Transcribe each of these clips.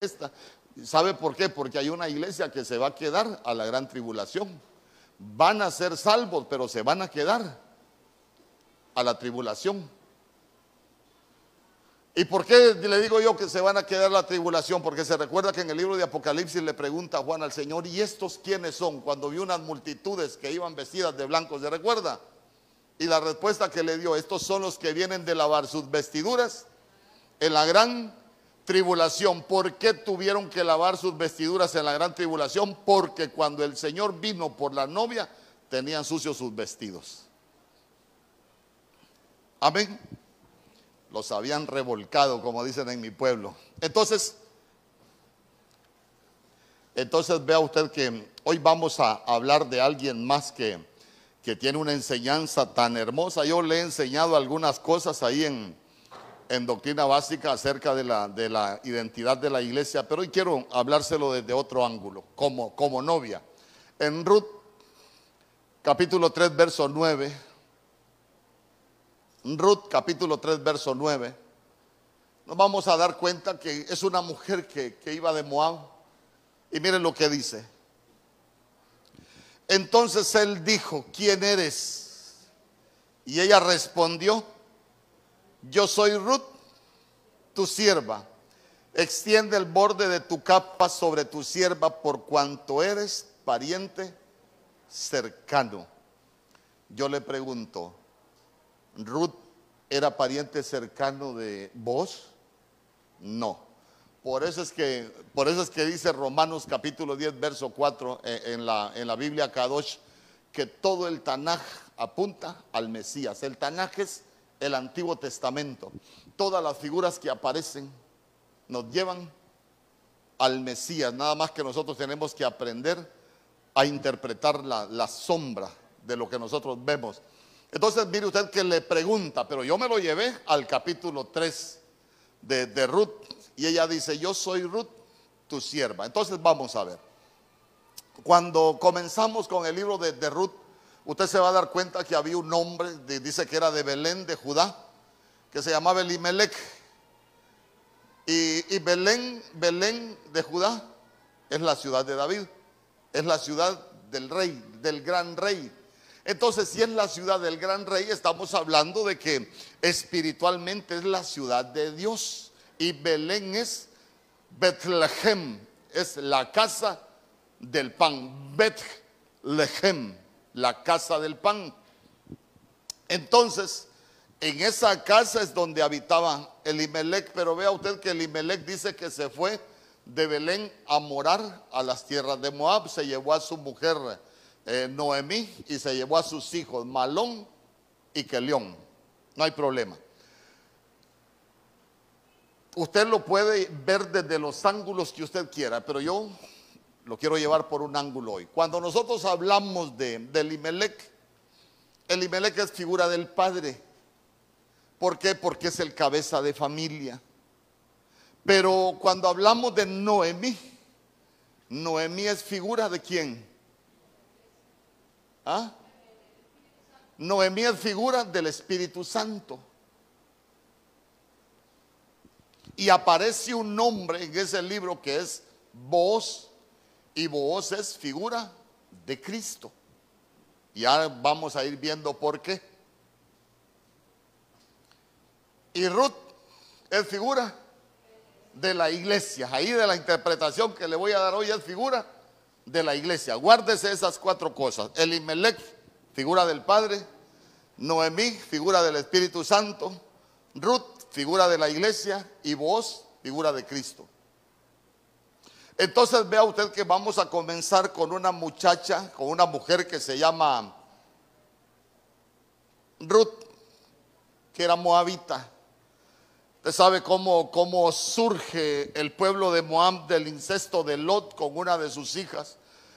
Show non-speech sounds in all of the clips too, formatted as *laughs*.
esta. ¿Sabe por qué? Porque hay una iglesia que se va a quedar a la gran tribulación. Van a ser salvos, pero se van a quedar a la tribulación. ¿Y por qué le digo yo que se van a quedar a la tribulación? Porque se recuerda que en el libro de Apocalipsis le pregunta a Juan al Señor, ¿y estos quiénes son? Cuando vio unas multitudes que iban vestidas de blanco, ¿se recuerda? Y la respuesta que le dio, estos son los que vienen de lavar sus vestiduras en la gran tribulación. ¿Por qué tuvieron que lavar sus vestiduras en la gran tribulación? Porque cuando el Señor vino por la novia, tenían sucios sus vestidos. Amén. Los habían revolcado, como dicen en mi pueblo. Entonces, entonces vea usted que hoy vamos a hablar de alguien más que, que tiene una enseñanza tan hermosa. Yo le he enseñado algunas cosas ahí en, en doctrina básica acerca de la, de la identidad de la iglesia, pero hoy quiero hablárselo desde otro ángulo, como, como novia. En Ruth, capítulo 3, verso 9, Ruth, capítulo 3, verso 9, nos vamos a dar cuenta que es una mujer que, que iba de Moab. Y miren lo que dice. Entonces él dijo, ¿quién eres? Y ella respondió, yo soy Ruth, tu sierva. Extiende el borde de tu capa sobre tu sierva por cuanto eres pariente cercano. Yo le pregunto, ¿Ruth era pariente cercano de vos? No. Por eso es que, por eso es que dice Romanos capítulo 10, verso 4 eh, en la, en la Biblia Kadosh, que todo el Tanaj apunta al Mesías. El Tanaj es el Antiguo Testamento. Todas las figuras que aparecen nos llevan al Mesías. Nada más que nosotros tenemos que aprender a interpretar la, sombra de lo que nosotros vemos. Entonces, mire usted que le pregunta, pero yo me lo llevé al capítulo 3 de, de Ruth y ella dice, yo soy Ruth, tu sierva. Entonces vamos a ver. Cuando comenzamos con el libro de, de Ruth, usted se va a dar cuenta que había un hombre, dice que era de Belén, de Judá, que se llamaba Elimelech. Y, y, Belén, Belén de Judá es la ciudad de David, es la ciudad del rey, del gran rey. Entonces, si es la ciudad del gran rey, estamos hablando de que espiritualmente es la ciudad de Dios. Y Belén es Betlehem, es la casa del pan. Betlehem la casa del pan. Entonces, en esa casa es donde habitaba Elimelech, pero vea usted que Elimelech dice que se fue de Belén a morar a las tierras de Moab, se llevó a su mujer eh, Noemí y se llevó a sus hijos Malón y Kelión. No hay problema. Usted lo puede ver desde los ángulos que usted quiera, pero yo lo quiero llevar por un ángulo hoy. Cuando nosotros hablamos de, de Elimelech, Elimelech es figura del padre. ¿Por qué? Porque es el cabeza de familia. Pero cuando hablamos de Noemí, Noemí es figura de quién? ¿Ah? Noemí es figura del Espíritu Santo. Y aparece un nombre en ese libro que es voz y vos es figura de Cristo. Y ahora vamos a ir viendo por qué. Y Ruth es figura de la iglesia. Ahí de la interpretación que le voy a dar hoy es figura de la iglesia. Guárdese esas cuatro cosas. Elimelech, figura del Padre. Noemí, figura del Espíritu Santo. Ruth, figura de la iglesia. Y vos, figura de Cristo. Entonces vea usted que vamos a comenzar con una muchacha, con una mujer que se llama Ruth, que era moabita. Usted sabe cómo, surge el pueblo de Moab del incesto de Lot con una de sus hijas.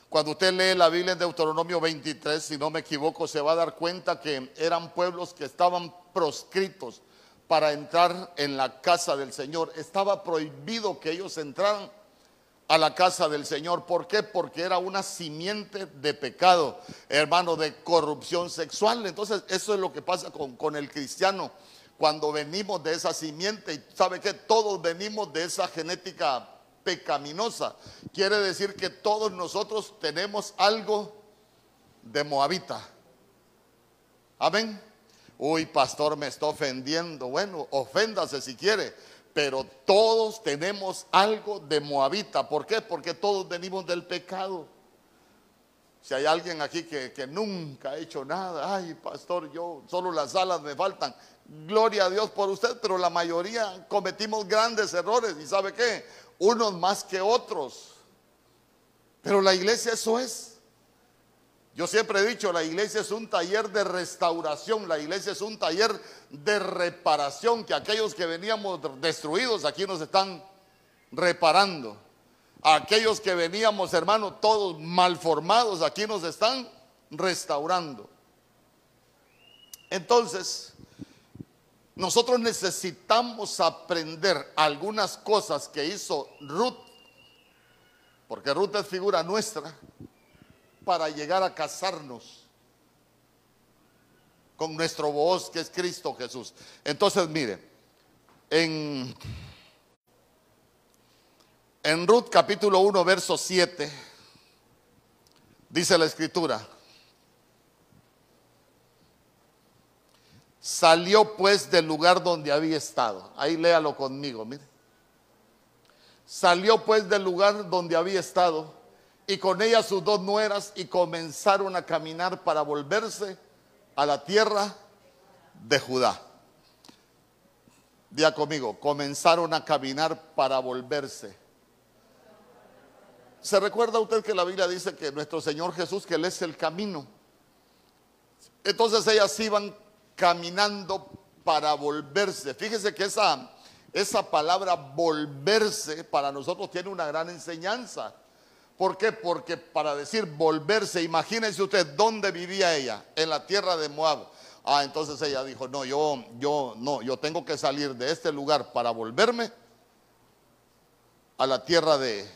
Cuando usted lee la Biblia en Deuteronomio 23, si no me equivoco, se va a dar cuenta que eran pueblos que estaban proscritos para entrar en la casa del Señor. Estaba prohibido que ellos entraran a la casa del Señor. ¿Por qué? Porque era una simiente de pecado, hermano, de corrupción sexual. Entonces, eso es lo que pasa con, con el cristiano cuando venimos de esa simiente. Y sabe que todos venimos de esa genética pecaminosa. Quiere decir que todos nosotros tenemos algo de moabita. Amén. Uy, pastor, me está ofendiendo. Bueno, oféndase si quiere, pero todos tenemos algo de moabita. ¿Por qué? Porque todos venimos del pecado. Si hay alguien aquí que, que, nunca ha hecho nada, ay, pastor, yo solo las alas me faltan. Gloria a Dios por usted, pero la mayoría cometimos grandes errores. ¿Y sabe qué? Unos más que otros. Pero la iglesia eso es. Yo siempre he dicho, la iglesia es un taller de restauración, la iglesia es un taller de reparación, que aquellos que veníamos destruidos aquí nos están reparando. Aquellos que veníamos, hermano, todos malformados, aquí nos están restaurando. Entonces, nosotros necesitamos aprender algunas cosas que hizo Ruth, porque Ruth es figura nuestra, para llegar a casarnos con nuestro voz que es Cristo Jesús. Entonces, mire, en, en Ruth capítulo 1, verso 7, dice la escritura, Salió pues del lugar donde había estado. Ahí léalo conmigo, mire. Salió pues del lugar donde había estado y con ella sus dos nueras y comenzaron a caminar para volverse a la tierra de Judá. Día conmigo, comenzaron a caminar para volverse. ¿Se recuerda usted que la Biblia dice que nuestro Señor Jesús, que Él es el camino? Entonces ellas iban caminando para volverse. Fíjese que esa, esa palabra volverse para nosotros tiene una gran enseñanza. ¿Por qué? Porque para decir volverse, imagínense usted dónde vivía ella, en la tierra de Moab. Ah, entonces ella dijo, no, yo, yo, no, yo tengo que salir de este lugar para volverme a la tierra de,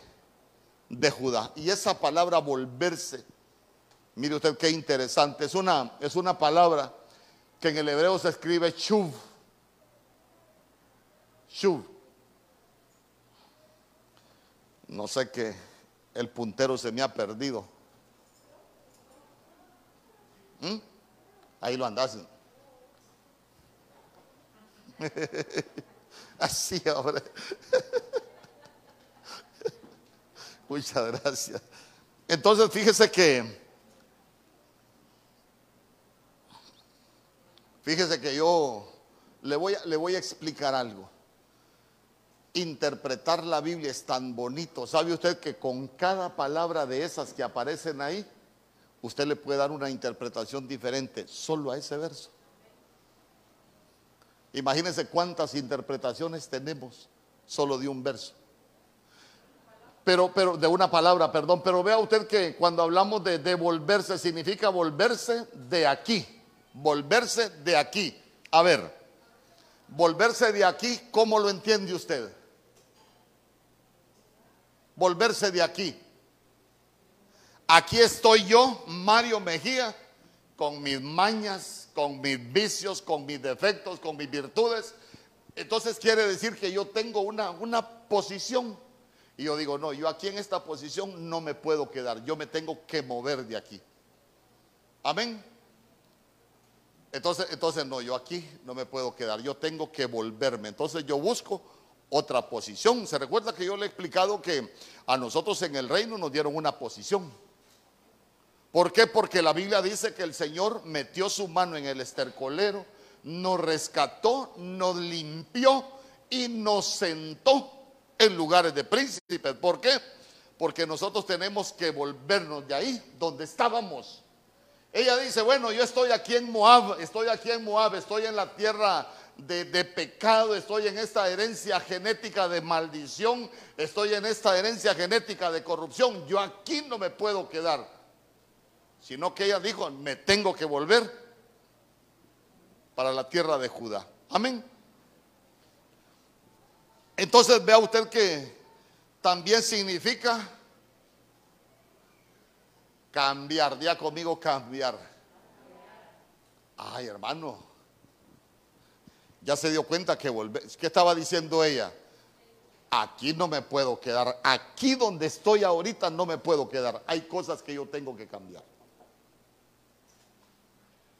de Judá. Y esa palabra volverse, mire usted qué interesante, es una, es una palabra que en el hebreo se escribe shuv. Shuv. No sé qué, el puntero se me ha perdido. ¿Mm? Ahí lo andas. *laughs* Así ahora. *laughs* Muchas gracias. Entonces fíjese que Fíjese que yo le voy, a, le voy a explicar algo. Interpretar la Biblia es tan bonito. ¿Sabe usted que con cada palabra de esas que aparecen ahí, usted le puede dar una interpretación diferente solo a ese verso? Imagínense cuántas interpretaciones tenemos solo de un verso. Pero, pero, de una palabra, perdón, pero vea usted que cuando hablamos de devolverse, significa volverse de aquí volverse de aquí. A ver, volverse de aquí, ¿cómo lo entiende usted? Volverse de aquí. Aquí estoy yo, Mario Mejía, con mis mañas, con mis vicios, con mis defectos, con mis virtudes. Entonces quiere decir que yo tengo una, una posición. Y yo digo, no, yo aquí en esta posición no me puedo quedar, yo me tengo que mover de aquí. Amén. Entonces, entonces no, yo aquí no me puedo quedar, yo tengo que volverme. Entonces yo busco otra posición. Se recuerda que yo le he explicado que a nosotros en el reino nos dieron una posición. ¿Por qué? Porque la Biblia dice que el Señor metió su mano en el estercolero, nos rescató, nos limpió y nos sentó en lugares de príncipes. ¿Por qué? Porque nosotros tenemos que volvernos de ahí donde estábamos. Ella dice, bueno, yo estoy aquí en Moab, estoy aquí en Moab, estoy en la tierra de, pecado, estoy en esta herencia genética de maldición, estoy en esta herencia genética de corrupción, yo aquí no me puedo quedar. Sino que ella dijo, me tengo que volver para la tierra de Judá. Amén. Entonces vea usted que también significa Cambiar, día conmigo cambiar. Ay, hermano. Ya se dio cuenta que. ¿Qué estaba diciendo ella? aquí no me puedo quedar, aquí donde estoy ahorita no me puedo quedar, hay cosas que yo tengo que cambiar.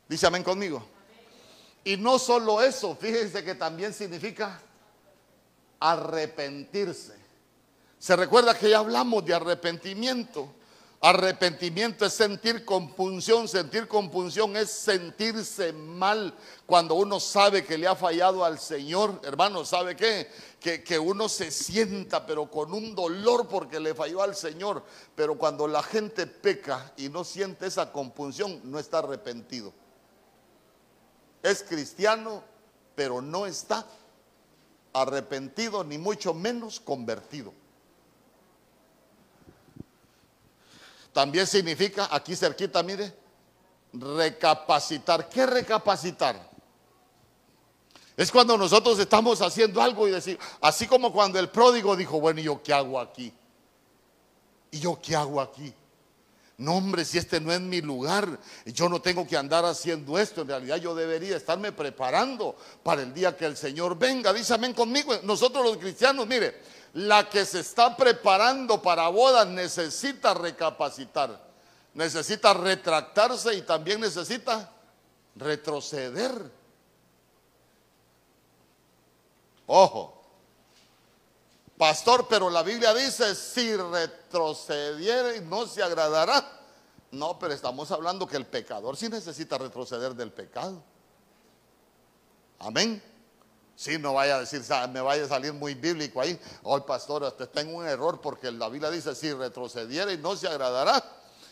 Dice amén conmigo. Y no solo eso, fíjense que también significa arrepentirse. Se recuerda que ya hablamos de arrepentimiento. Arrepentimiento es sentir compunción, sentir compunción es sentirse mal cuando uno sabe que le ha fallado al Señor. Hermano, ¿sabe qué? Que, que, uno se sienta pero con un dolor porque le falló al Señor. Pero cuando la gente peca y no siente esa compunción, no está arrepentido. Es cristiano, pero no está arrepentido ni mucho menos convertido. También significa, aquí cerquita, mire, recapacitar. ¿Qué recapacitar? Es cuando nosotros estamos haciendo algo y decir, así como cuando el pródigo dijo, bueno, ¿y yo qué hago aquí? ¿Y yo qué hago aquí? No, hombre, si este no es mi lugar, yo no tengo que andar haciendo esto. En realidad yo debería estarme preparando para el día que el Señor venga. Dice amén conmigo. Nosotros los cristianos, mire, la que se está preparando para bodas necesita recapacitar, necesita retractarse y también necesita retroceder. Ojo, pastor, pero la Biblia dice, si retrocediere no se agradará. No, pero estamos hablando que el pecador sí necesita retroceder del pecado. Amén. Si no vaya a decir, me vaya a salir muy bíblico ahí. Hoy, pastor, usted tengo un error porque la Biblia dice: si retrocediera y no se agradará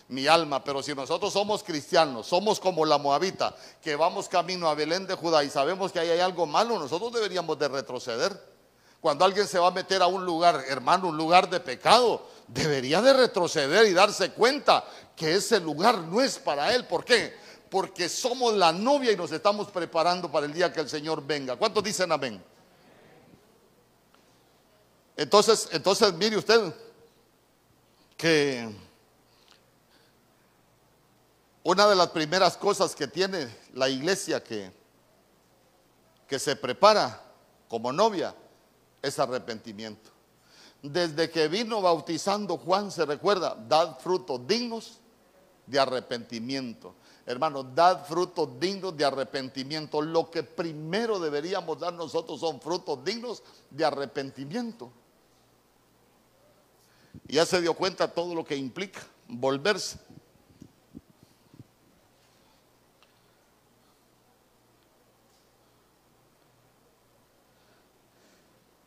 mi alma. Pero si nosotros somos cristianos, somos como la moabita, que vamos camino a Belén de Judá y sabemos que ahí hay algo malo, nosotros deberíamos de retroceder. Cuando alguien se va a meter a un lugar, hermano, un lugar de pecado, debería de retroceder y darse cuenta que ese lugar no es para él. ¿Por qué? Porque somos la novia y nos estamos preparando para el día que el Señor venga. ¿Cuántos dicen amén? Entonces, entonces mire usted que una de las primeras cosas que tiene la iglesia que, que se prepara como novia es arrepentimiento. Desde que vino bautizando Juan, se recuerda, dad frutos dignos de arrepentimiento. Hermanos, dad frutos dignos de arrepentimiento. Lo que primero deberíamos dar nosotros son frutos dignos de arrepentimiento. Y ya se dio cuenta todo lo que implica volverse.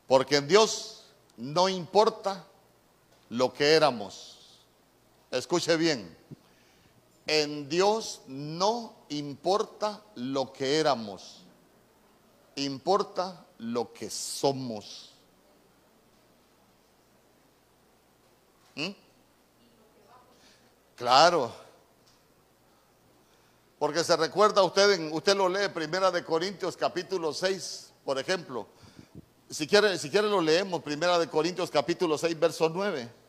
Porque en Dios no importa lo que éramos. Escuche bien en Dios no importa lo que éramos, importa lo que somos. ¿Mm? Claro. Porque se recuerda usted, usted lo lee, Primera de Corintios capítulo 6, por ejemplo. Si quiere, si quiere lo leemos, Primera de Corintios capítulo 6, verso 9.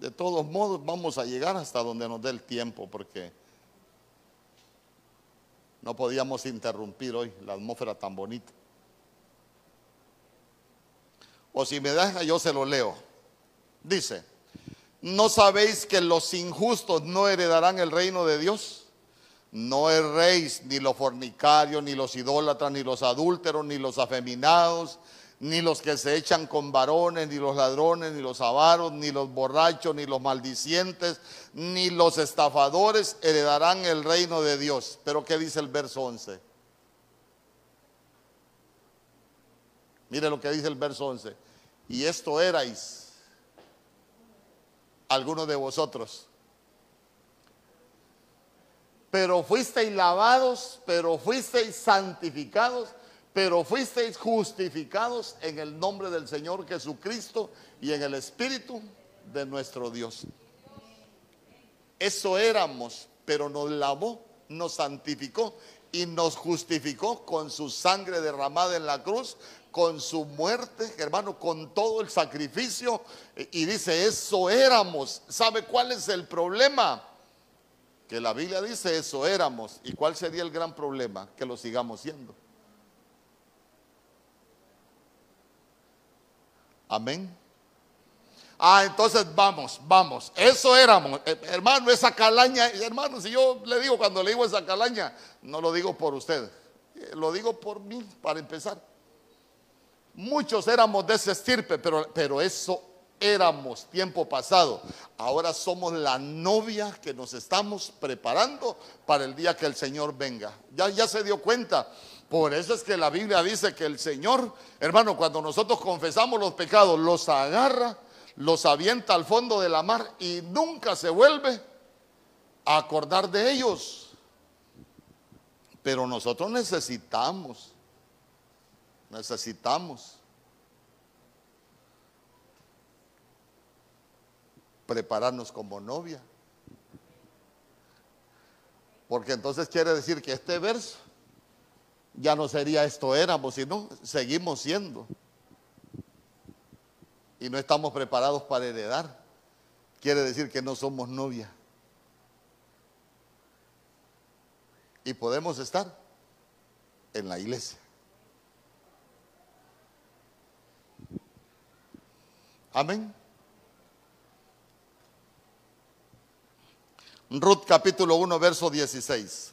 De todos modos vamos a llegar hasta donde nos dé el tiempo porque no podíamos interrumpir hoy la atmósfera tan bonita. O si me deja, yo se lo leo. Dice, ¿no sabéis que los injustos no heredarán el reino de Dios? No erréis ni los fornicarios, ni los idólatras, ni los adúlteros, ni los afeminados, ni los que se echan con varones, ni los ladrones, ni los avaros, ni los borrachos, ni los maldicientes, ni los estafadores heredarán el reino de Dios. Pero ¿qué dice el verso 11? Mire lo que dice el verso 11. Y esto erais algunos de vosotros. Pero fuisteis lavados, pero fuisteis santificados pero fuisteis justificados en el nombre del Señor Jesucristo y en el Espíritu de nuestro Dios. Eso éramos, pero nos lavó, nos santificó y nos justificó con su sangre derramada en la cruz, con su muerte, hermano, con todo el sacrificio. Y dice, eso éramos. ¿Sabe cuál es el problema? Que la Biblia dice, eso éramos. ¿Y cuál sería el gran problema? Que lo sigamos siendo. Amén. Ah, entonces vamos, vamos. Eso éramos. Eh, hermano, esa calaña, hermano, si yo le digo cuando le digo esa calaña, no lo digo por usted, eh, lo digo por mí, para empezar. Muchos éramos de ese estirpe, pero, pero eso éramos tiempo pasado. Ahora somos la novia que nos estamos preparando para el día que el Señor venga. Ya, ya se dio cuenta. Por eso es que la Biblia dice que el Señor, hermano, cuando nosotros confesamos los pecados, los agarra los avienta al fondo de la mar y nunca se vuelve a acordar de ellos. Pero nosotros necesitamos, necesitamos prepararnos como novia. Porque entonces quiere decir que este verso ya no sería esto éramos, sino seguimos siendo y no estamos preparados para heredar, quiere decir que no somos novia. Y podemos estar en la iglesia. Amén. Ruth capítulo 1, verso 16.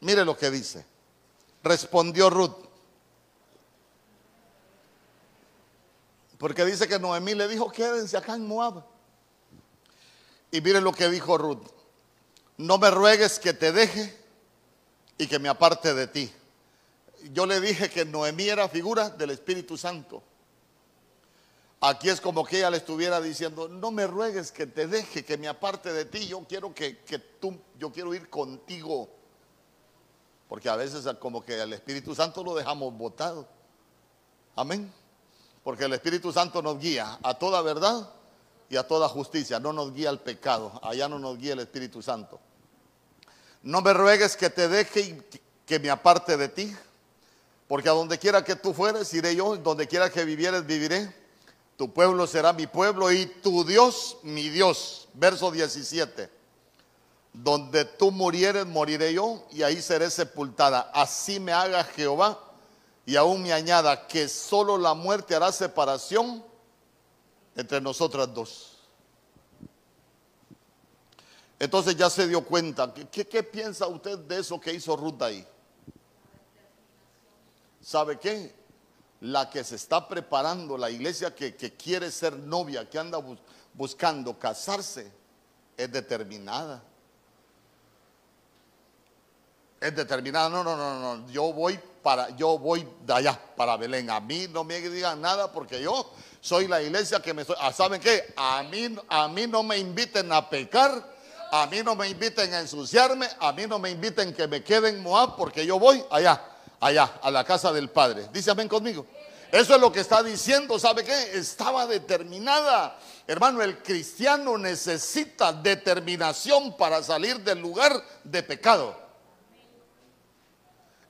Mire lo que dice. Respondió Ruth. Porque dice que Noemí le dijo, quédense acá en Moab. Y miren lo que dijo Ruth. No me ruegues que te deje y que me aparte de ti. Yo le dije que Noemí era figura del Espíritu Santo. Aquí es como que ella le estuviera diciendo, no me ruegues que te deje, que me aparte de ti. Yo quiero que, que tú, yo quiero ir contigo. Porque a veces como que al Espíritu Santo lo dejamos botado. Amén. Porque el Espíritu Santo nos guía a toda verdad y a toda justicia. No nos guía al pecado. Allá no nos guía el Espíritu Santo. No me ruegues que te deje y que me aparte de ti. Porque a donde quiera que tú fueres, iré yo. Donde quiera que vivieres, viviré. Tu pueblo será mi pueblo y tu Dios mi Dios. Verso 17. Donde tú murieres, moriré yo y ahí seré sepultada. Así me haga Jehová y aún me añada que solo la muerte hará separación entre nosotras dos. Entonces ya se dio cuenta. ¿Qué, qué piensa usted de eso que hizo Ruth ahí? ¿Sabe qué? La que se está preparando, la iglesia que, quiere ser novia, que anda buscando casarse, es determinada. Es determinada. No, no, no, no. Yo voy para, yo voy de allá, para Belén. A mí no me digan nada porque yo soy la iglesia que me estoy. Ah, ¿Saben qué? A mí, a mí no me inviten a pecar, a mí no me inviten a ensuciarme, a mí no me inviten que me quede en Moab porque yo voy allá, allá, a la casa del Padre. Dice amén conmigo. Eso es lo que está diciendo, ¿sabe qué? Estaba determinada. Hermano, el cristiano necesita determinación para salir del lugar de pecado.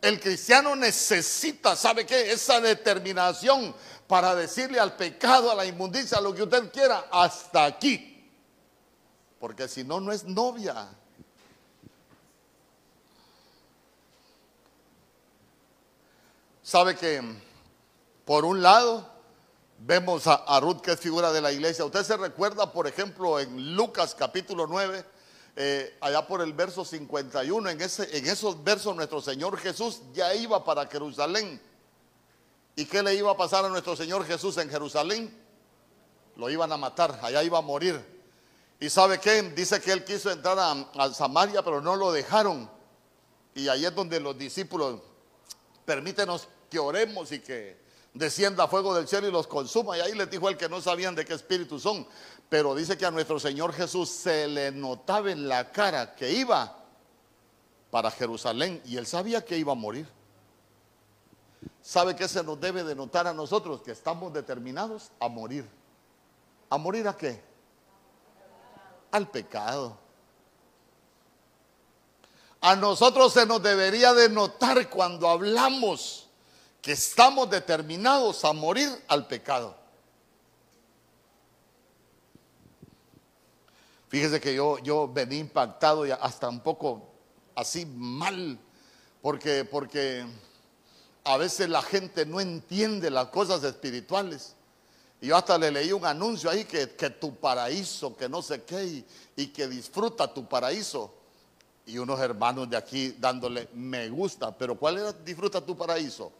El cristiano necesita, ¿sabe qué? Esa determinación para decirle al pecado, a la inmundicia, a lo que usted quiera, hasta aquí. Porque si no, no es novia. ¿Sabe que por un lado vemos a, a Ruth que es figura de la iglesia? Usted se recuerda, por ejemplo, en Lucas capítulo 9 eh, allá por el verso 51, en, ese, en esos versos nuestro Señor Jesús ya iba para Jerusalén. ¿Y qué le iba a pasar a nuestro Señor Jesús en Jerusalén? Lo iban a matar, allá iba a morir. ¿Y sabe qué? Dice que él quiso entrar a, Samaria, pero no lo dejaron. Y ahí es donde los discípulos, permítenos que oremos y que descienda fuego del cielo y los consuma. Y ahí les dijo el que no sabían de qué espíritu son. Pero dice que a nuestro Señor Jesús se le notaba en la cara que iba para Jerusalén y él sabía que iba a morir. ¿Sabe qué se nos debe de notar a nosotros? Que estamos determinados a morir. ¿A morir a qué? Al pecado. A nosotros se nos debería de notar cuando hablamos que estamos determinados a morir al pecado. Fíjese que yo, yo vení impactado y hasta un poco así mal, porque, porque a veces la gente no entiende las cosas espirituales. Y yo hasta le leí un anuncio ahí que, tu paraíso, que no sé qué, y, y que disfruta tu paraíso. Y unos hermanos de aquí dándole me gusta, pero ¿cuál era disfruta tu paraíso?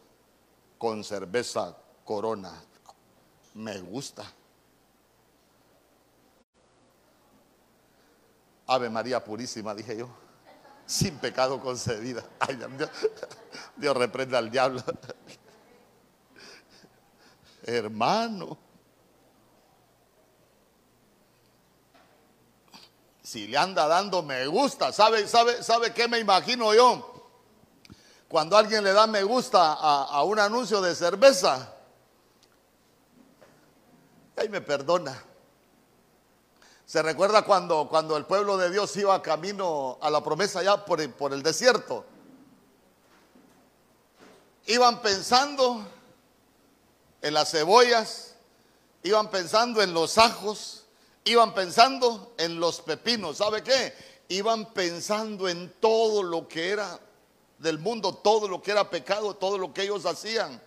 Con cerveza corona. Me gusta. Ave María Purísima, dije yo sin pecado concedida. Ay, Dios, Dios reprenda al diablo. Hermano, si le anda dando me gusta, ¿sabe, sabe, sabe qué me imagino yo? Cuando alguien le da me gusta a, a un anuncio de cerveza, ay, me perdona. Se recuerda cuando, cuando el pueblo de Dios iba camino a la promesa ya por por el desierto. Iban pensando en las cebollas, iban pensando en los ajos, iban pensando en los pepinos. ¿Sabe qué? Iban pensando en todo lo que era del mundo, todo lo que era pecado, todo lo que ellos hacían.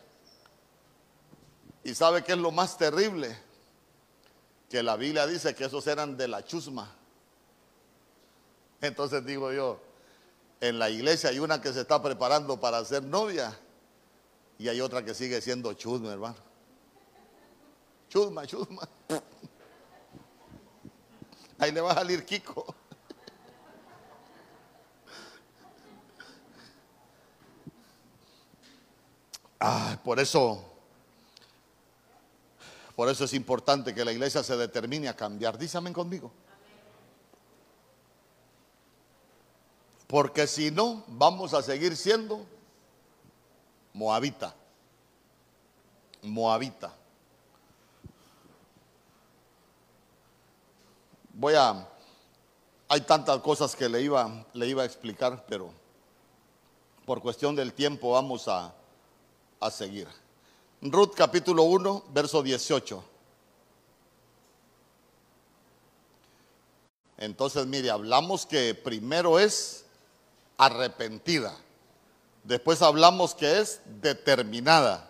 ¿Y sabe qué es lo más terrible? Que la Biblia dice que esos eran de la chusma. Entonces digo yo, en la iglesia hay una que se está preparando para ser novia y hay otra que sigue siendo chusma, hermano. Chusma, chusma. Ahí le va a salir Kiko. Ah, por eso por eso es importante que la iglesia se determine a cambiar. Dísame conmigo. Porque si no, vamos a seguir siendo moabita. Moabita. Voy a... Hay tantas cosas que le iba, le iba a explicar, pero por cuestión del tiempo vamos a, a seguir. Ruth capítulo 1, verso 18. Entonces, mire, hablamos que primero es arrepentida. Después hablamos que es determinada.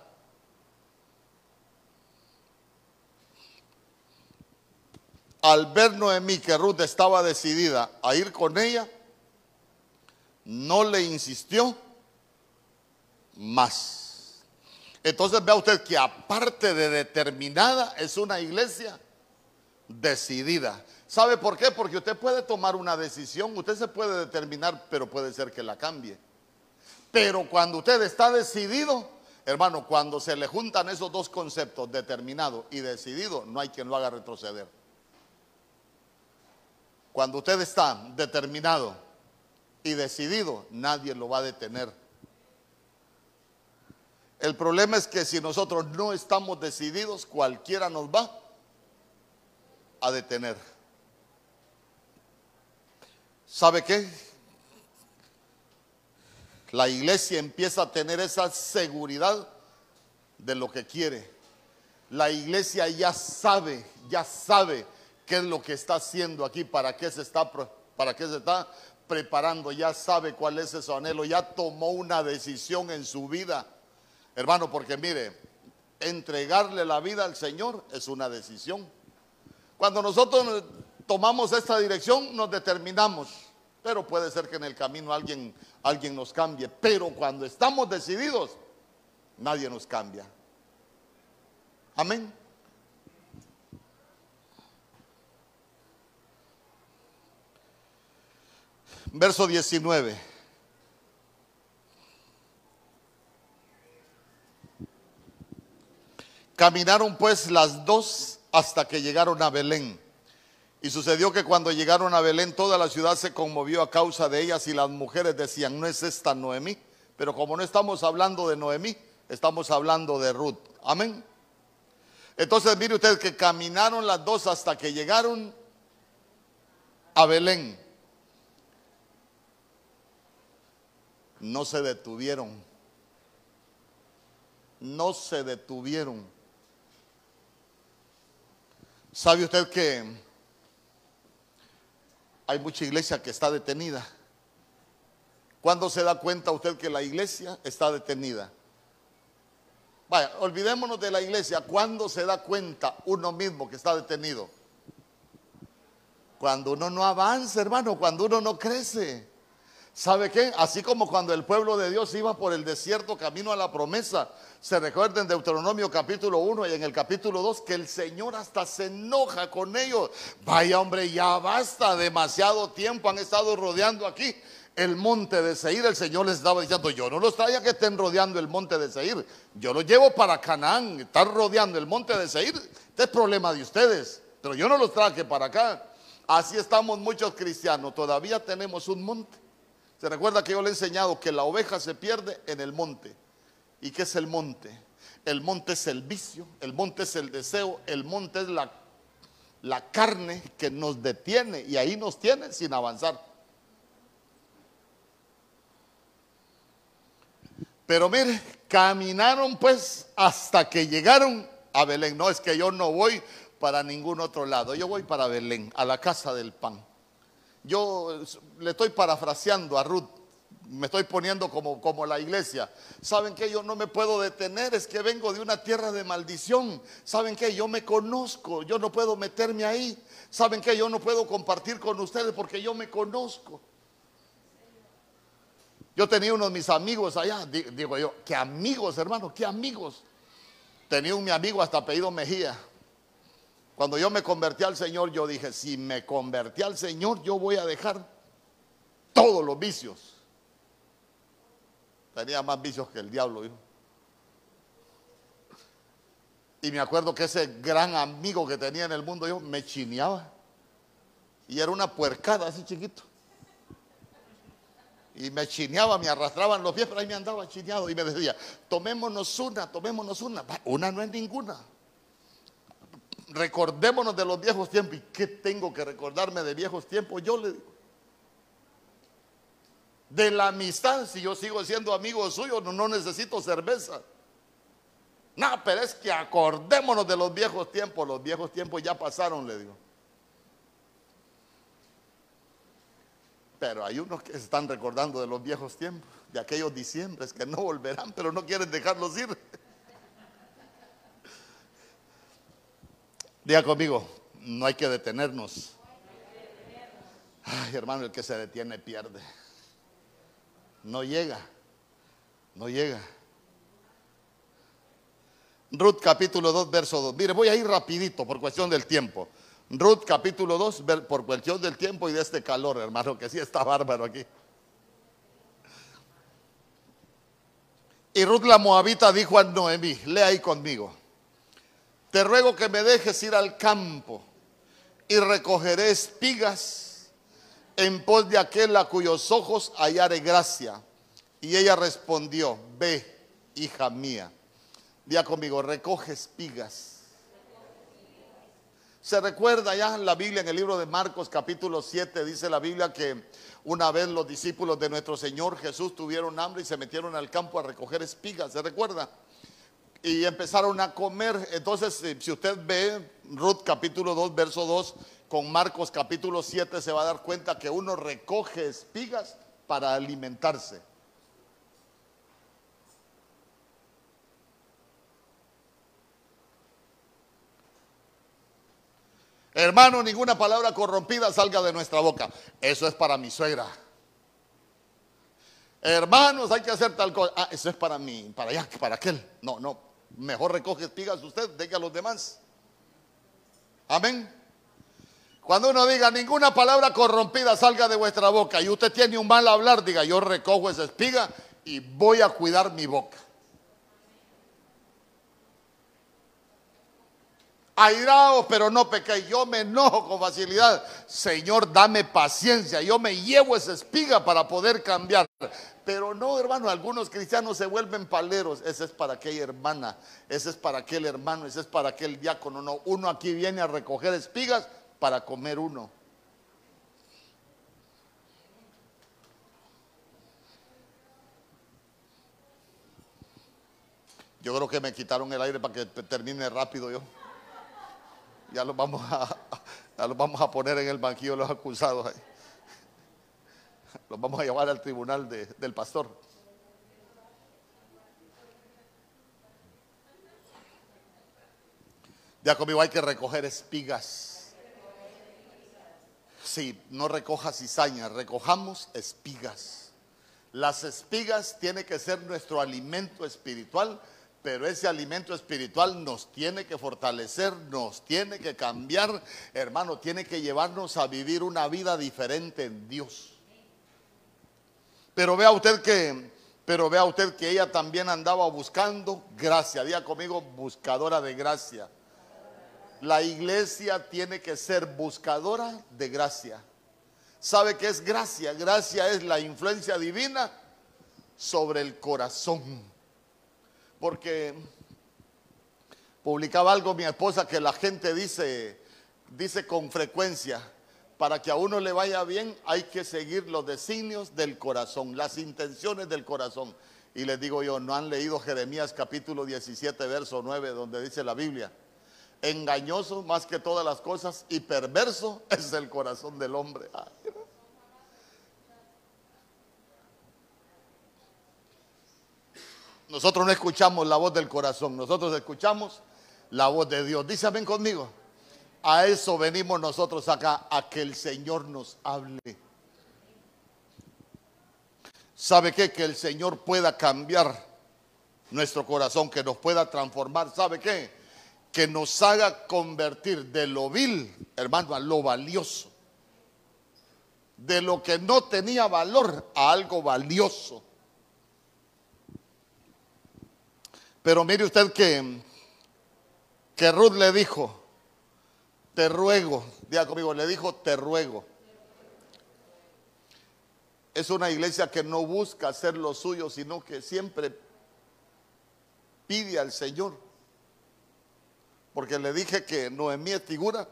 Al ver Noemí que Ruth estaba decidida a ir con ella, no le insistió más. Entonces vea usted que aparte de determinada, es una iglesia decidida. ¿Sabe por qué? Porque usted puede tomar una decisión, usted se puede determinar, pero puede ser que la cambie. Pero cuando usted está decidido, hermano, cuando se le juntan esos dos conceptos, determinado y decidido, no hay quien lo haga retroceder. Cuando usted está determinado y decidido, nadie lo va a detener. El problema es que si nosotros no estamos decididos, cualquiera nos va a detener. ¿Sabe qué? La iglesia empieza a tener esa seguridad de lo que quiere. La iglesia ya sabe, ya sabe qué es lo que está haciendo aquí, para qué se está, para qué se está preparando, ya sabe cuál es su anhelo, ya tomó una decisión en su vida Hermano, porque mire, entregarle la vida al Señor es una decisión. Cuando nosotros tomamos esta dirección, nos determinamos, pero puede ser que en el camino alguien, alguien nos cambie. Pero cuando estamos decididos, nadie nos cambia. Amén. Verso 19. Caminaron pues las dos hasta que llegaron a Belén. Y sucedió que cuando llegaron a Belén toda la ciudad se conmovió a causa de ellas y las mujeres decían, no es esta Noemí. Pero como no estamos hablando de Noemí, estamos hablando de Ruth. Amén. Entonces mire usted que caminaron las dos hasta que llegaron a Belén. No se detuvieron. No se detuvieron. ¿Sabe usted que hay mucha iglesia que está detenida? ¿Cuándo se da cuenta usted que la iglesia está detenida? Vaya, olvidémonos de la iglesia. ¿Cuándo se da cuenta uno mismo que está detenido? Cuando uno no avanza, hermano, cuando uno no crece. ¿Sabe qué? Así como cuando el pueblo de Dios iba por el desierto camino a la promesa, se recuerda en Deuteronomio capítulo 1 y en el capítulo 2 que el Señor hasta se enoja con ellos. Vaya hombre, ya basta, demasiado tiempo han estado rodeando aquí el monte de Seir. El Señor les estaba diciendo, yo no los traía que estén rodeando el monte de Seir, yo los llevo para Canaán, están rodeando el monte de Seir. Este es problema de ustedes, pero yo no los traje para acá. Así estamos muchos cristianos, todavía tenemos un monte se recuerda que yo le he enseñado que la oveja se pierde en el monte. ¿Y qué es el monte? El monte es el vicio, el monte es el deseo, el monte es la, la carne que nos detiene y ahí nos tiene sin avanzar. Pero mire, caminaron pues hasta que llegaron a Belén. No es que yo no voy para ningún otro lado, yo voy para Belén, a la casa del pan. Yo le estoy parafraseando a Ruth, me estoy poniendo como, como la iglesia. ¿Saben que yo no me puedo detener? Es que vengo de una tierra de maldición. ¿Saben que yo me conozco? Yo no puedo meterme ahí. ¿Saben que yo no puedo compartir con ustedes porque yo me conozco? Yo tenía unos de mis amigos allá, digo yo, ¿qué amigos, hermano? ¿Qué amigos? Tenía un mi amigo hasta apellido Mejía. Cuando yo me convertí al Señor, yo dije, si me convertí al Señor, yo voy a dejar todos los vicios. Tenía más vicios que el diablo, hijo. Y me acuerdo que ese gran amigo que tenía en el mundo, yo me chineaba. Y era una puercada así chiquito. Y me chineaba, me arrastraban los pies, pero ahí me andaba chineado. Y me decía, tomémonos una, tomémonos una. Una no es ninguna recordémonos de los viejos tiempos. ¿Y qué tengo que recordarme de viejos tiempos? Yo le digo. De la amistad, si yo sigo siendo amigo suyo, no, no necesito cerveza. No, pero es que acordémonos de los viejos tiempos. Los viejos tiempos ya pasaron, le digo. Pero hay unos que se están recordando de los viejos tiempos, de aquellos diciembres que no volverán, pero no quieren dejarlos ir. Diga conmigo, no hay que detenernos. Ay, hermano, el que se detiene pierde. No llega, no llega. Ruth capítulo 2, verso 2. Mire, voy a ir rapidito por cuestión del tiempo. Ruth capítulo 2, por cuestión del tiempo y de este calor, hermano, que sí está bárbaro aquí. Y Ruth la Moabita dijo a Noemí, lea ahí conmigo te ruego que me dejes ir al campo y recogeré espigas en pos de aquel a cuyos ojos hallaré gracia. Y ella respondió, ve, hija mía. Día conmigo, recoge espigas. Se recuerda ya en la Biblia, en el libro de Marcos capítulo 7, dice la Biblia que una vez los discípulos de nuestro Señor Jesús tuvieron hambre y se metieron al campo a recoger espigas. ¿Se recuerda? Y empezaron a comer. Entonces, eh, si usted ve Ruth capítulo 2, verso 2, con Marcos capítulo 7, se va a dar cuenta que uno recoge espigas para alimentarse. Hermano, ninguna palabra corrompida salga de nuestra boca. Eso es para mi suegra. Hermanos, hay que hacer tal cosa. Ah, eso es para mí, para allá, para aquel. No, no. Mejor recoge espigas usted, deje a los demás. Amén. Cuando uno diga ninguna palabra corrompida salga de vuestra boca y usted tiene un mal hablar, diga yo recojo esa espiga y voy a cuidar mi boca. Airado, pero no pequé. Yo me enojo con facilidad. Señor, dame paciencia. Yo me llevo esa espiga para poder cambiar. Pero no, hermano, algunos cristianos se vuelven paleros. Ese es para aquella hermana, ese es para aquel hermano, ese es para aquel diácono. No, uno aquí viene a recoger espigas para comer uno. Yo creo que me quitaron el aire para que termine rápido yo. Ya los vamos a, *laughs* ya los vamos a poner en el banquillo los acusados ahí. *laughs* Los vamos a llevar al tribunal del pastor. Ya conmigo hay que recoger espigas. Sí, no recoja cizañas, recojamos espigas. Las espigas tienen que ser nuestro alimento espiritual, pero ese alimento espiritual nos tiene que fortalecer, nos tiene que cambiar, hermano, tiene que llevarnos a vivir una vida diferente en Dios. Pero vea usted que, pero vea usted que ella también andaba buscando gracia. Diga conmigo, buscadora de gracia. La iglesia tiene que ser buscadora de gracia. ¿Sabe qué es gracia? Gracia es la influencia divina sobre el corazón. Porque publicaba algo mi esposa que la gente dice, dice con frecuencia, para que a uno le vaya bien hay que seguir los designios del corazón, las intenciones del corazón. Y les digo yo, ¿no han leído Jeremías capítulo 17, verso 9, donde dice la Biblia? Engañoso más que todas las cosas y perverso *laughs* es el corazón del hombre. Nosotros no escuchamos la voz del corazón, nosotros escuchamos la voz de Dios. Dice amén conmigo. A eso venimos nosotros acá, a que el Señor nos hable. ¿Sabe qué? Que el Señor pueda cambiar nuestro corazón, que nos pueda transformar. ¿Sabe qué? Que nos haga convertir de lo vil, hermano, a lo valioso. De lo que no tenía valor a algo valioso. Pero mire usted que, que Ruth le dijo, te ruego, diga conmigo, le dijo, te ruego. Es una iglesia que no busca hacer lo suyo, sino que siempre pide al Señor. Porque le dije que Noemí es figura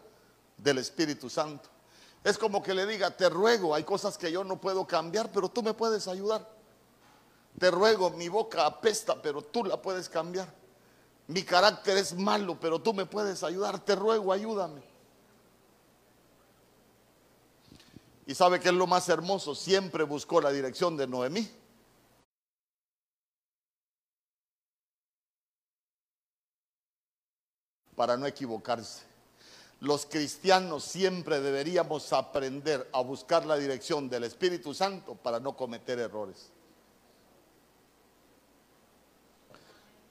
del Espíritu Santo. Es como que le diga, te ruego, hay cosas que yo no puedo cambiar, pero tú me puedes ayudar. Te ruego, mi boca apesta, pero tú la puedes cambiar. Mi carácter es malo, pero tú me puedes ayudar. Te ruego, ayúdame. Y sabe que es lo más hermoso, siempre buscó la dirección de Noemí. Para no equivocarse. Los cristianos siempre deberíamos aprender a buscar la dirección del Espíritu Santo para no cometer errores.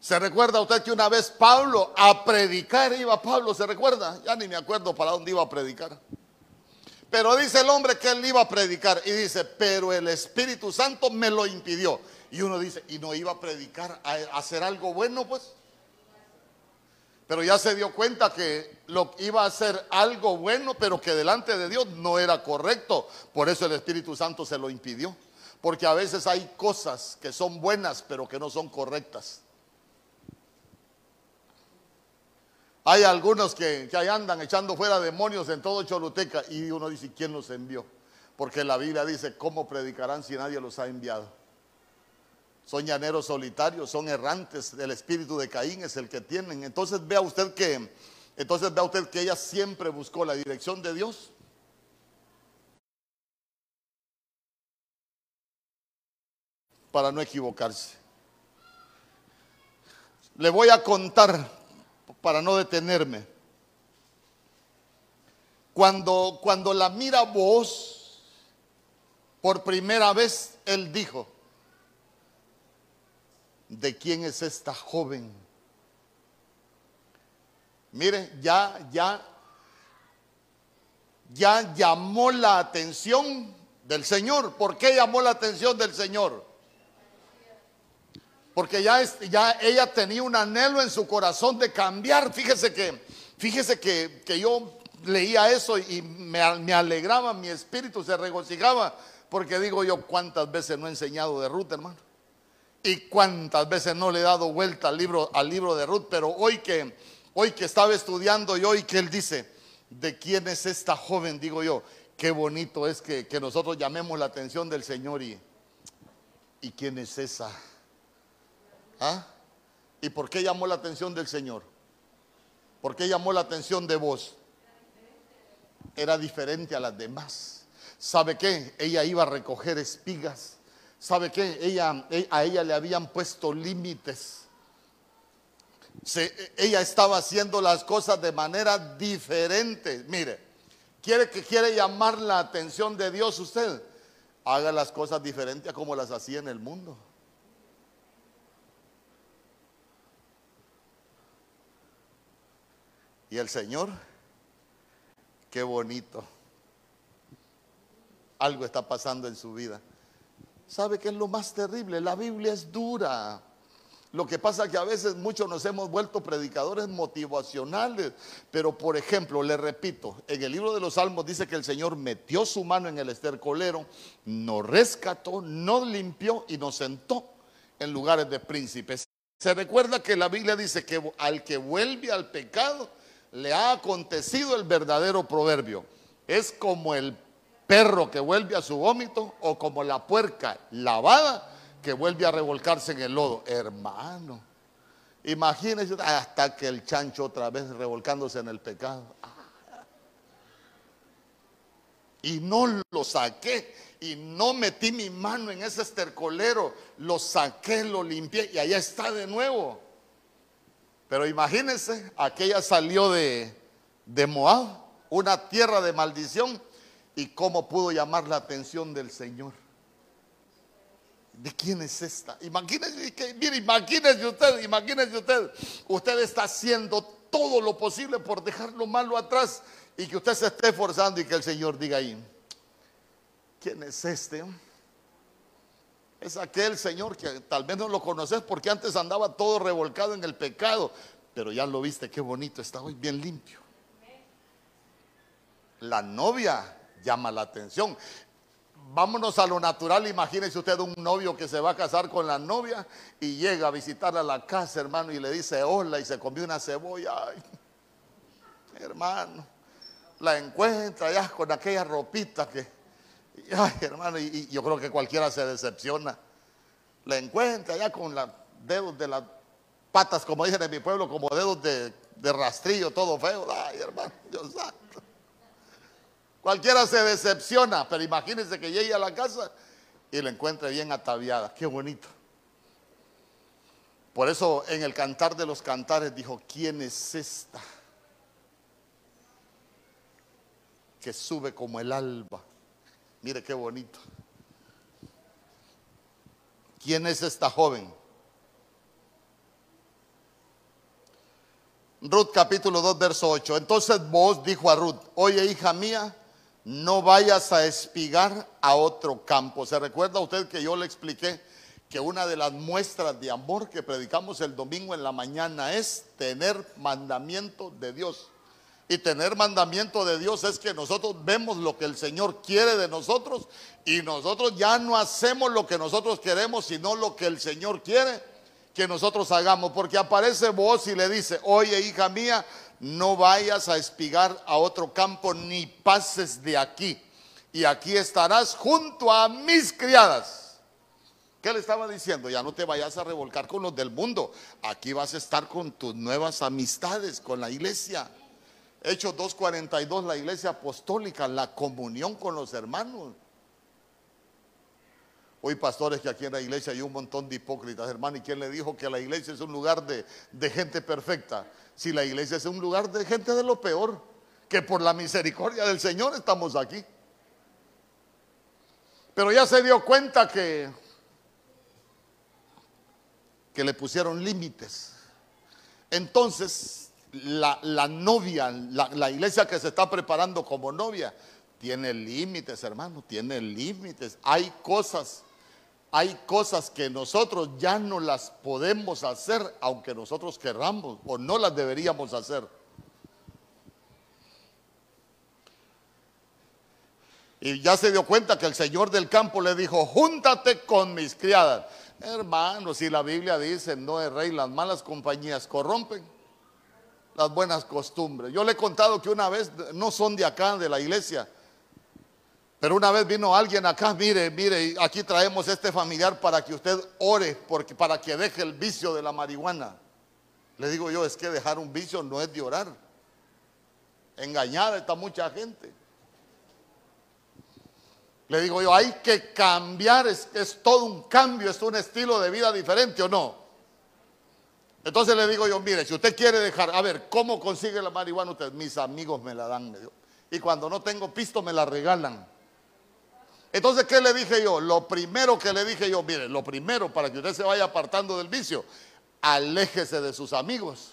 ¿Se recuerda usted que una vez Pablo a predicar iba Pablo? ¿Se recuerda? Ya ni me acuerdo para dónde iba a predicar. Pero dice el hombre que él iba a predicar y dice, pero el Espíritu Santo me lo impidió. Y uno dice, ¿y no iba a predicar, a hacer algo bueno pues? Pero ya se dio cuenta que lo iba a hacer algo bueno, pero que delante de Dios no era correcto. Por eso el Espíritu Santo se lo impidió. Porque a veces hay cosas que son buenas, pero que no son correctas. Hay algunos que, que ahí andan echando fuera demonios en todo Choluteca y uno dice, ¿quién los envió? Porque la Biblia dice, ¿cómo predicarán si nadie los ha enviado? Son llaneros solitarios, son errantes, el espíritu de Caín es el que tienen. Entonces vea usted que, entonces vea usted que ella siempre buscó la dirección de Dios. Para no equivocarse. Le voy a contar para no detenerme. Cuando, cuando la mira vos, por primera vez, él dijo, ¿de quién es esta joven? Mire, ya, ya, ya llamó la atención del Señor. ¿Por qué llamó la atención del Señor? Porque ya, ella tenía un anhelo en su corazón de cambiar. Fíjese que, fíjese que, yo leía eso y me, me, alegraba, mi espíritu se regocijaba. Porque digo yo, ¿cuántas veces no he enseñado de Ruth, hermano? Y cuántas veces no le he dado vuelta al libro, al libro de Ruth. Pero hoy que, hoy que estaba estudiando y hoy que él dice, ¿de quién es esta joven? Digo yo, qué bonito es que, que nosotros llamemos la atención del Señor y, ¿y quién es esa? ¿Ah? ¿Y por qué llamó la atención del Señor? ¿Por qué llamó la atención de vos? Era diferente a las demás. ¿Sabe qué? Ella iba a recoger espigas. ¿Sabe qué? Ella, a ella le habían puesto límites. ella estaba haciendo las cosas de manera diferente. Mire, quiere que quiere llamar la atención de Dios usted, haga las cosas diferentes a como las hacía en el mundo. Y el Señor, qué bonito. Algo está pasando en su vida. ¿Sabe qué es lo más terrible? La Biblia es dura. Lo que pasa es que a veces muchos nos hemos vuelto predicadores motivacionales. Pero por ejemplo, le repito, en el libro de los Salmos dice que el Señor metió su mano en el estercolero, nos rescató, nos limpió y nos sentó en lugares de príncipes. Se recuerda que la Biblia dice que al que vuelve al pecado le ha acontecido el verdadero proverbio. Es como el perro que vuelve a su vómito o como la puerca lavada que vuelve a revolcarse en el lodo. Hermano, imagínese hasta que el chancho otra vez revolcándose en el pecado. Y no lo saqué y no metí mi mano en ese estercolero. Lo saqué, lo limpié y allá está de nuevo. Pero imagínense, aquella salió de, de Moab, una tierra de maldición, y cómo pudo llamar la atención del Señor. ¿De quién es esta? Imagínese, mire, imagínese usted, imagínese usted, usted está haciendo todo lo posible por dejar lo malo atrás y que usted se esté esforzando y que el Señor diga ahí, ¿quién es este? Es aquel Señor que tal vez no lo conoces porque antes andaba todo revolcado en el pecado, pero ya lo viste, qué bonito, está hoy bien limpio. La novia llama la atención vámonos a lo natural. Imagínese usted un novio que se va a casar con la novia y llega a visitarla a la casa, hermano, y le dice hola y se comió una cebolla. hermano, la encuentra ya con aquella ropita que, ay, hermano, y, yo creo que cualquiera se decepciona. La encuentra ya con los dedos de las patas, como dicen en mi pueblo, como dedos de, de rastrillo, todo feo. Ay, hermano, Dios santo. Cualquiera se decepciona, pero imagínense que llegue a la casa y la encuentre bien ataviada. Qué bonito. Por eso en el cantar de los cantares dijo, ¿quién es esta? Que sube como el alba. Mire qué bonito. ¿Quién es esta joven? Ruth capítulo 2, verso 8. Entonces vos dijo a Ruth, oye hija mía, no vayas a espigar a otro campo. ¿Se recuerda usted que yo le expliqué que una de las muestras de amor que predicamos el domingo en la mañana es tener mandamiento de Dios? Y tener mandamiento de Dios es que nosotros vemos lo que el Señor quiere de nosotros y nosotros ya no hacemos lo que nosotros queremos, sino lo que el Señor quiere que nosotros hagamos. Porque aparece vos y le dice, oye hija mía, no vayas a espigar a otro campo ni pases de aquí. Y aquí estarás junto a mis criadas. ¿Qué le estaba diciendo? Ya no te vayas a revolcar con los del mundo. Aquí vas a estar con tus nuevas amistades, con la iglesia. Hechos 2.42, la iglesia apostólica, la comunión con los hermanos. Hoy pastores que aquí en la iglesia hay un montón de hipócritas, hermano. ¿Y quién le dijo que la iglesia es un lugar de, de gente perfecta? si la iglesia es un lugar de gente de lo peor, que por la misericordia del Señor estamos aquí. Pero ya se dio cuenta que, que le pusieron límites. Entonces, la, novia, la, la iglesia que se está preparando como novia, tiene límites, hermano, tiene límites. Hay cosas hay cosas que nosotros ya no las podemos hacer, aunque nosotros querramos, o no las deberíamos hacer. Y ya se dio cuenta que el Señor del campo le dijo, júntate con mis criadas. Hermanos, si la Biblia dice, no es rey, las malas compañías corrompen las buenas costumbres. Yo le he contado que una vez, no son de acá, de la iglesia, pero una vez vino alguien acá, mire, mire, aquí traemos este familiar para que usted ore, porque, para que deje el vicio de la marihuana. Le digo yo, es que dejar un vicio no es de orar. Engañada está mucha gente. Le digo yo, hay que cambiar, es, es todo un cambio, es un estilo de vida diferente o no. Entonces le digo yo, mire, si usted quiere dejar, a ver, ¿cómo consigue la marihuana usted? Mis amigos me la dan. Y cuando no tengo pisto me la regalan. Entonces, ¿qué le dije yo? Lo primero que le dije yo, mire, lo primero para que usted se vaya apartando del vicio, aléjese de sus amigos.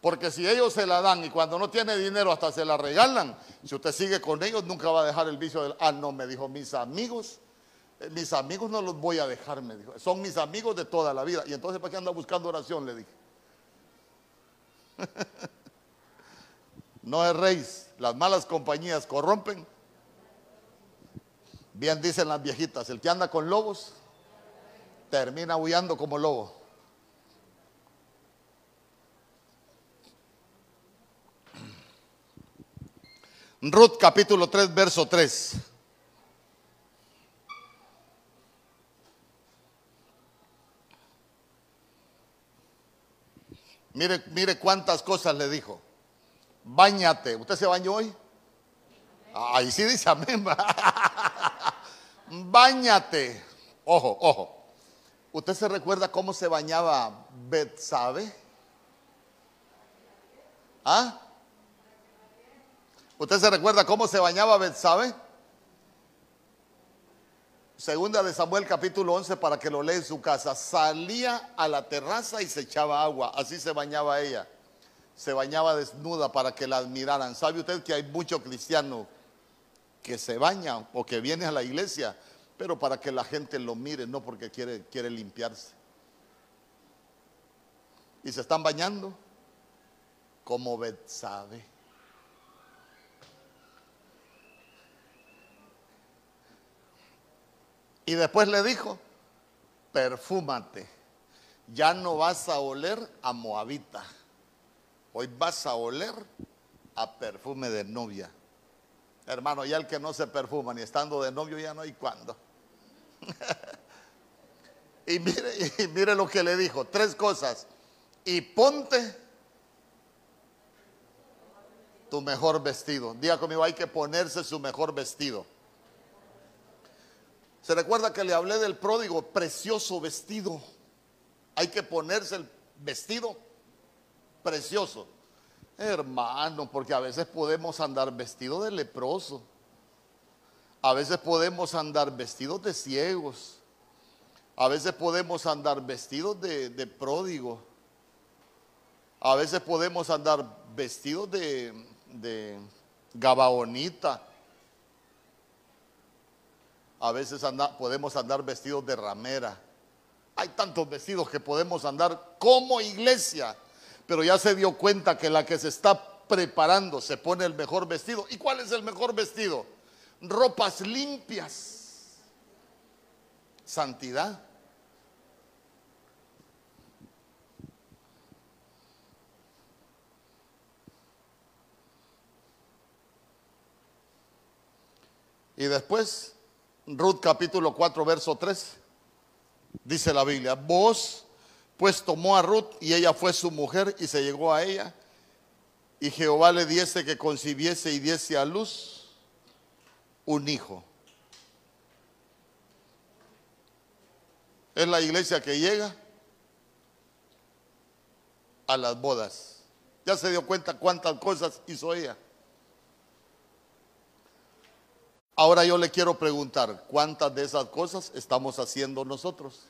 Porque si ellos se la dan y cuando no tiene dinero hasta se la regalan, si usted sigue con ellos nunca va a dejar el vicio del... Ah, no, me dijo, mis amigos, mis amigos no los voy a dejar, me dijo. Son mis amigos de toda la vida. Y entonces, ¿para qué anda buscando oración? Le dije. *laughs* no rey, las malas compañías corrompen. Bien dicen las viejitas, el que anda con lobos termina huyendo como lobo. *clears throat* Ruth capítulo 3, verso 3. Mire, mire cuántas cosas le dijo. Báñate. ¿Usted se bañó hoy? Ahí sí dice amén. *laughs* Báñate. Ojo, ojo. ¿Usted se recuerda cómo se bañaba Betsabe? ¿Ah? ¿Usted se recuerda cómo se bañaba Betsabe? Segunda de Samuel capítulo 11 para que lo lea en su casa. Salía a la terraza y se echaba agua. Así se bañaba ella. Se bañaba desnuda para que la admiraran. ¿Sabe usted que hay muchos cristianos que se bañan o que vienen a la iglesia, pero para que la gente lo mire, no porque quiere, limpiarse? Y se están bañando como Betsabe. Y después le dijo, perfúmate, ya no vas a oler a moabita, hoy vas a oler a perfume de novia. Hermano, ya el que no se perfuma ni estando de novio ya no hay cuándo. *laughs* y, mire, y mire lo que le dijo, tres cosas. Y ponte tu mejor vestido. Diga conmigo, hay que ponerse su mejor vestido. Se recuerda que le hablé del pródigo, precioso vestido. Hay que ponerse el vestido precioso. Hermano, porque a veces podemos andar vestidos de leproso. A veces podemos andar vestidos de ciegos. A veces podemos andar vestidos de, pródigo. A veces podemos andar vestidos de, de gabaonita a veces podemos andar vestidos de ramera. Hay tantos vestidos que podemos andar como iglesia, pero ya se dio cuenta que la que se está preparando se pone el mejor vestido. ¿Y cuál es el mejor vestido? Ropas limpias. Santidad. Y después Ruth capítulo 4, verso 3, dice la Biblia, vos pues tomó a Ruth y ella fue su mujer y se llegó a ella y Jehová le diese que concibiese y diese a luz un hijo. Es la iglesia que llega a las bodas. Ya se dio cuenta cuántas cosas hizo ella. Ahora yo le quiero preguntar, ¿cuántas de esas cosas estamos haciendo nosotros?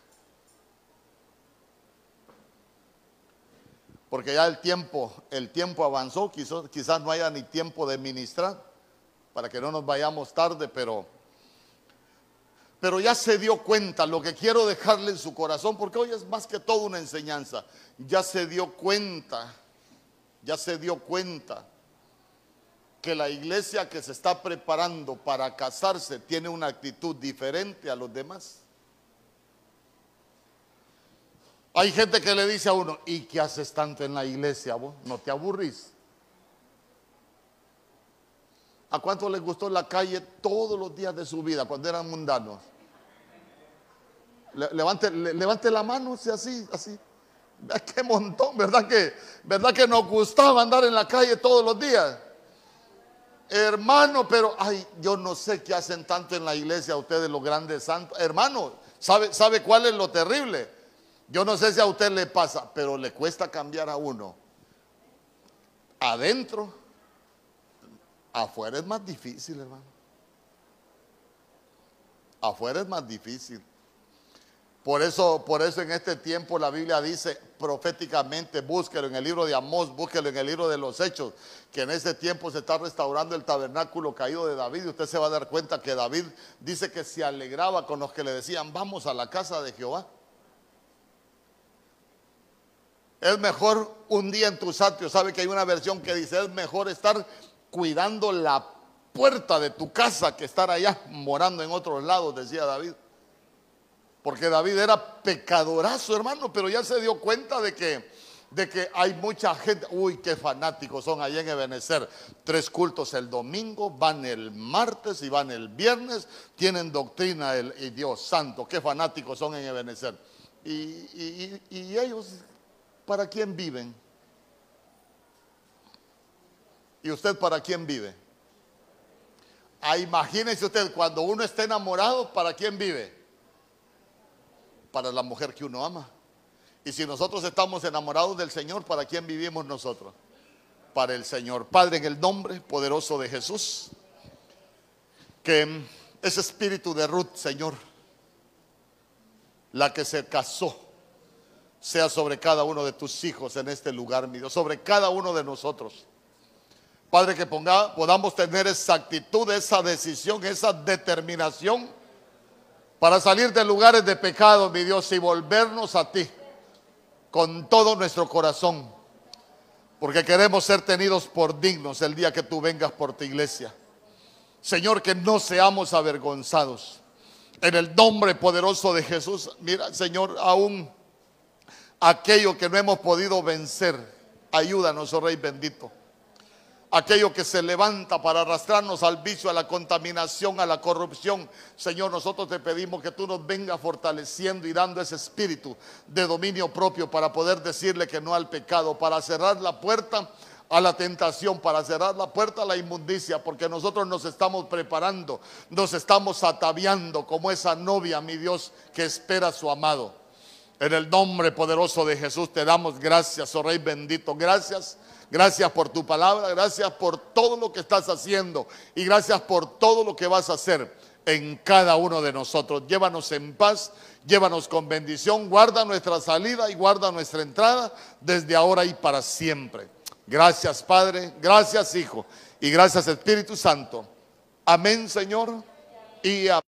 Porque ya el tiempo, el tiempo avanzó, quizás, quizás no haya ni tiempo de ministrar, para que no nos vayamos tarde, pero, pero ya se dio cuenta, lo que quiero dejarle en su corazón, porque hoy es más que todo una enseñanza, ya se dio cuenta, ya se dio cuenta que la iglesia que se está preparando para casarse tiene una actitud diferente a los demás. Hay gente que le dice a uno, ¿y qué haces tanto en la iglesia vos? ¿No te aburrís? ¿A cuánto les gustó la calle todos los días de su vida cuando eran mundanos? Levante, levante la mano, así, así, así. Qué montón, ¿verdad que, ¿verdad que nos gustaba andar en la calle todos los días? Hermano, pero ay, yo no sé qué hacen tanto en la iglesia ustedes los grandes santos. Hermano, ¿sabe, ¿sabe cuál es lo terrible? Yo no sé si a usted le pasa, pero le cuesta cambiar a uno. Adentro, afuera es más difícil, hermano. Afuera es más difícil. Por eso, por eso en este tiempo la Biblia dice proféticamente, búsquelo en el libro de Amós, búsquelo en el libro de los Hechos, que en este tiempo se está restaurando el tabernáculo caído de David y usted se va a dar cuenta que David dice que se alegraba con los que le decían, vamos a la casa de Jehová. Es mejor un día en tus atrios, sabe que hay una versión que dice, es mejor estar cuidando la puerta de tu casa que estar allá morando en otros lados, decía David. Porque David era pecadorazo, hermano, pero ya se dio cuenta de que, de que hay mucha gente, uy, qué fanáticos son allá en Ebenezer. Tres cultos el domingo, van el martes y van el viernes, tienen doctrina el, y Dios santo, qué fanáticos son en Ebenezer. Y, y ellos, ¿para quién viven? ¿Y usted para quién vive? Ah, imagínese usted, cuando uno está enamorado, ¿para quién vive? Para la mujer que uno ama. Y si nosotros estamos enamorados del Señor, ¿para quién vivimos nosotros? Para el Señor. Padre, en el nombre poderoso de Jesús, que ese espíritu de Ruth, Señor, la que se casó, sea sobre cada uno de tus hijos en este lugar, mi Dios, sobre cada uno de nosotros. Padre, que ponga, podamos tener esa actitud, esa decisión, esa determinación para salir de lugares de pecado, mi Dios, y volvernos a ti con todo nuestro corazón, porque queremos ser tenidos por dignos el día que tú vengas por tu iglesia. Señor, que no seamos avergonzados. En el nombre poderoso de Jesús, mira, Señor, aún aquello que no hemos podido vencer, ayúdanos, oh Rey bendito aquello que se levanta para arrastrarnos al vicio, a la contaminación, a la corrupción. Señor, nosotros te pedimos que tú nos vengas fortaleciendo y dando ese espíritu de dominio propio para poder decirle que no al pecado, para cerrar la puerta a la tentación, para cerrar la puerta a la inmundicia, porque nosotros nos estamos preparando, nos estamos ataviando como esa novia, mi Dios, que espera a su amado. En el nombre poderoso de Jesús te damos gracias, oh Rey bendito. Gracias Gracias por tu palabra, gracias por todo lo que estás haciendo y gracias por todo lo que vas a hacer en cada uno de nosotros. Llévanos en paz, llévanos con bendición, guarda nuestra salida y guarda nuestra entrada desde ahora y para siempre. Gracias Padre, gracias Hijo y gracias Espíritu Santo. Amén Señor y amén.